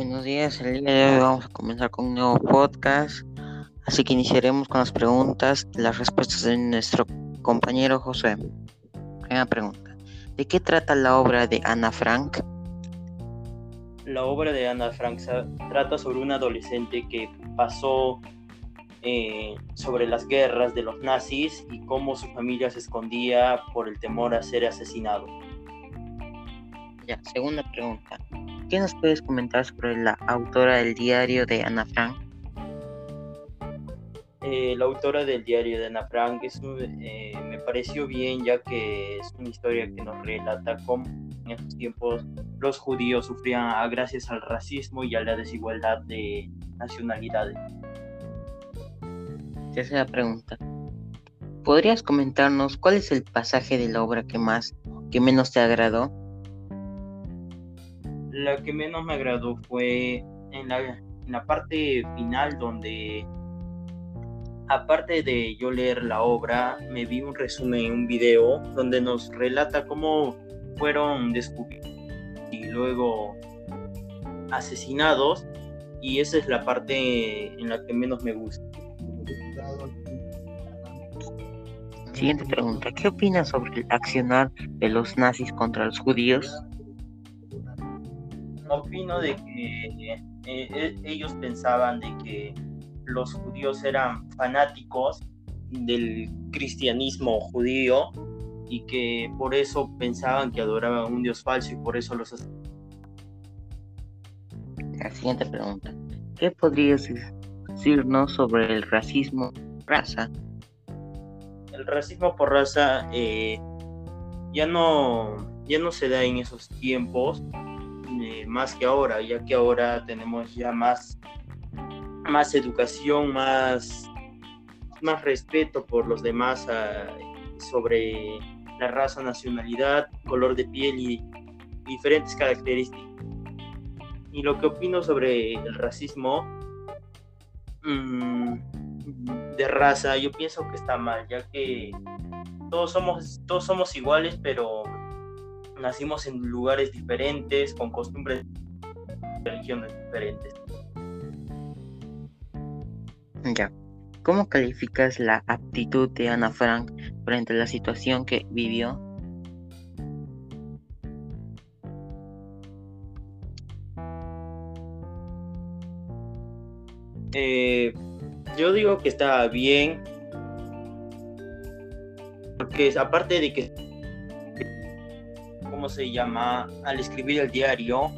Buenos días, el día de hoy vamos a comenzar con un nuevo podcast, así que iniciaremos con las preguntas y las respuestas de nuestro compañero José. Primera pregunta, ¿de qué trata la obra de Ana Frank? La obra de Ana Frank trata sobre un adolescente que pasó eh, sobre las guerras de los nazis y cómo su familia se escondía por el temor a ser asesinado. Ya, segunda pregunta. ¿Qué nos puedes comentar sobre la autora del diario de Ana Frank? Eh, la autora del diario de Ana Frank es eh, me pareció bien ya que es una historia que nos relata cómo en esos tiempos los judíos sufrían gracias al racismo y a la desigualdad de nacionalidades. Tercera pregunta. ¿Podrías comentarnos cuál es el pasaje de la obra que más, que menos te agradó? La que menos me agradó fue en la, parte final donde aparte de yo leer la obra, me vi un resumen, un video donde nos relata cómo fueron descubiertos y luego asesinados y esa es la parte en la que menos me gusta. Siguiente pregunta, ¿qué opinas sobre el accionar de los nazis contra los judíos? Opino de que eh, eh, ellos pensaban de que los judíos eran fanáticos del cristianismo judío y que por eso pensaban que adoraban un dios falso y por eso los La siguiente pregunta. ¿Qué podrías decirnos sobre el racismo por raza? El racismo por raza eh, ya no ya no se da en esos tiempos eh, más que ahora, ya que ahora tenemos ya más, más educación, más, más respeto por los demás ah, sobre la raza, nacionalidad, color de piel y diferentes características. Y lo que opino sobre el racismo mm, de raza, yo pienso que está mal, ya que todos somos, todos somos iguales, pero nacimos en lugares diferentes, con costumbres, religiones diferentes. Ya. ¿Cómo calificas la aptitud de Ana Frank frente a la situación que vivió? Eh, yo digo que está bien, porque aparte de que ¿cómo se llama? Al escribir el diario,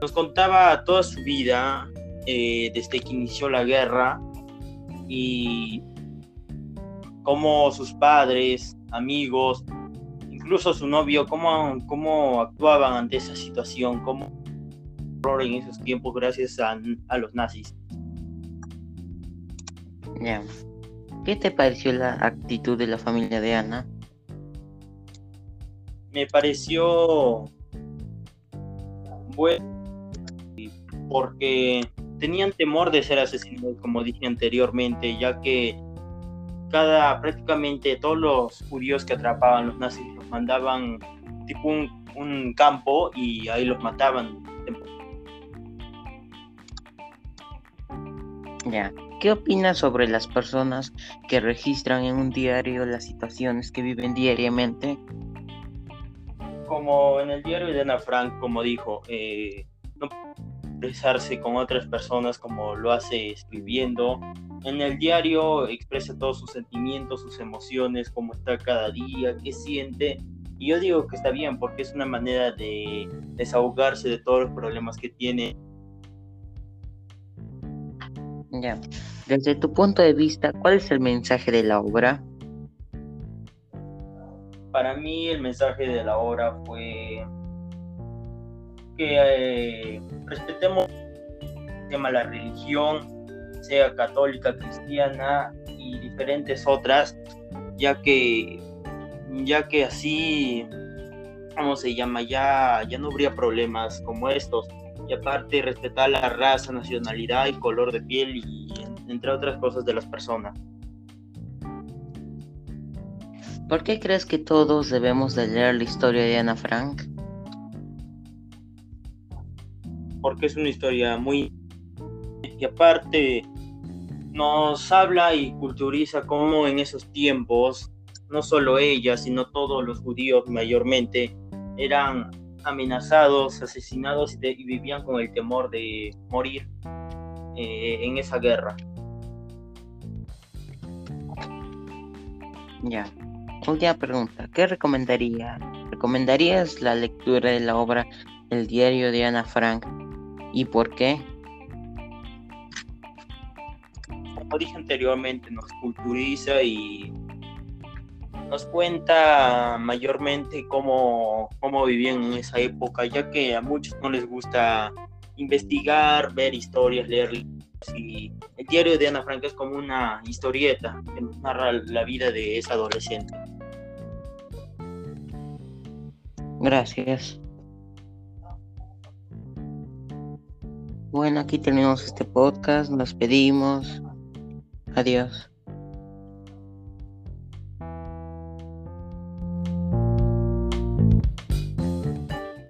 nos contaba toda su vida eh, desde que inició la guerra y cómo sus padres, amigos, incluso su novio, cómo, cómo actuaban ante esa situación, cómo en esos tiempos gracias a, los nazis. ¿Qué te pareció la actitud de la familia de Ana? Me pareció bueno porque tenían temor de ser asesinados, como dije anteriormente, ya que cada prácticamente todos los judíos que atrapaban los nazis los mandaban tipo un, campo y ahí los mataban. Ya. ¿Qué opinas sobre las personas que registran en un diario las situaciones que viven diariamente como en el diario de Ana Frank, como dijo, eh, no expresarse con otras personas como lo hace escribiendo. En el diario expresa todos sus sentimientos, sus emociones, cómo está cada día, qué siente. Y yo digo que está bien porque es una manera de desahogarse de todos los problemas que tiene. Ya. Desde tu punto de vista, ¿cuál es el mensaje de la obra? Para mí el mensaje de la obra fue que eh, respetemos la religión, sea católica, cristiana y diferentes otras, ya que ya que así ¿cómo se llama? Ya, ya no habría problemas como estos. Y aparte respetar la raza, nacionalidad y color de piel y entre otras cosas de las personas. ¿Por qué crees que todos debemos de leer la historia de Ana Frank? porque es una historia muy... Y aparte nos habla y culturiza cómo en esos tiempos, no solo ella, sino todos los judíos mayormente, eran amenazados, asesinados y, vivían con el temor de morir eh, en esa guerra. Ya. Última pregunta. ¿Qué recomendaría? ¿Recomendarías la lectura de la obra El diario de Ana Frank? ¿Y por qué? Como dije anteriormente, nos culturiza y nos cuenta mayormente cómo, cómo vivían en esa época, ya que a muchos no les gusta investigar, ver historias, leer. Y el diario de Ana Frank es como una historieta que narra la vida de esa adolescente. Gracias. Bueno, aquí terminamos este podcast. Nos pedimos. Adiós.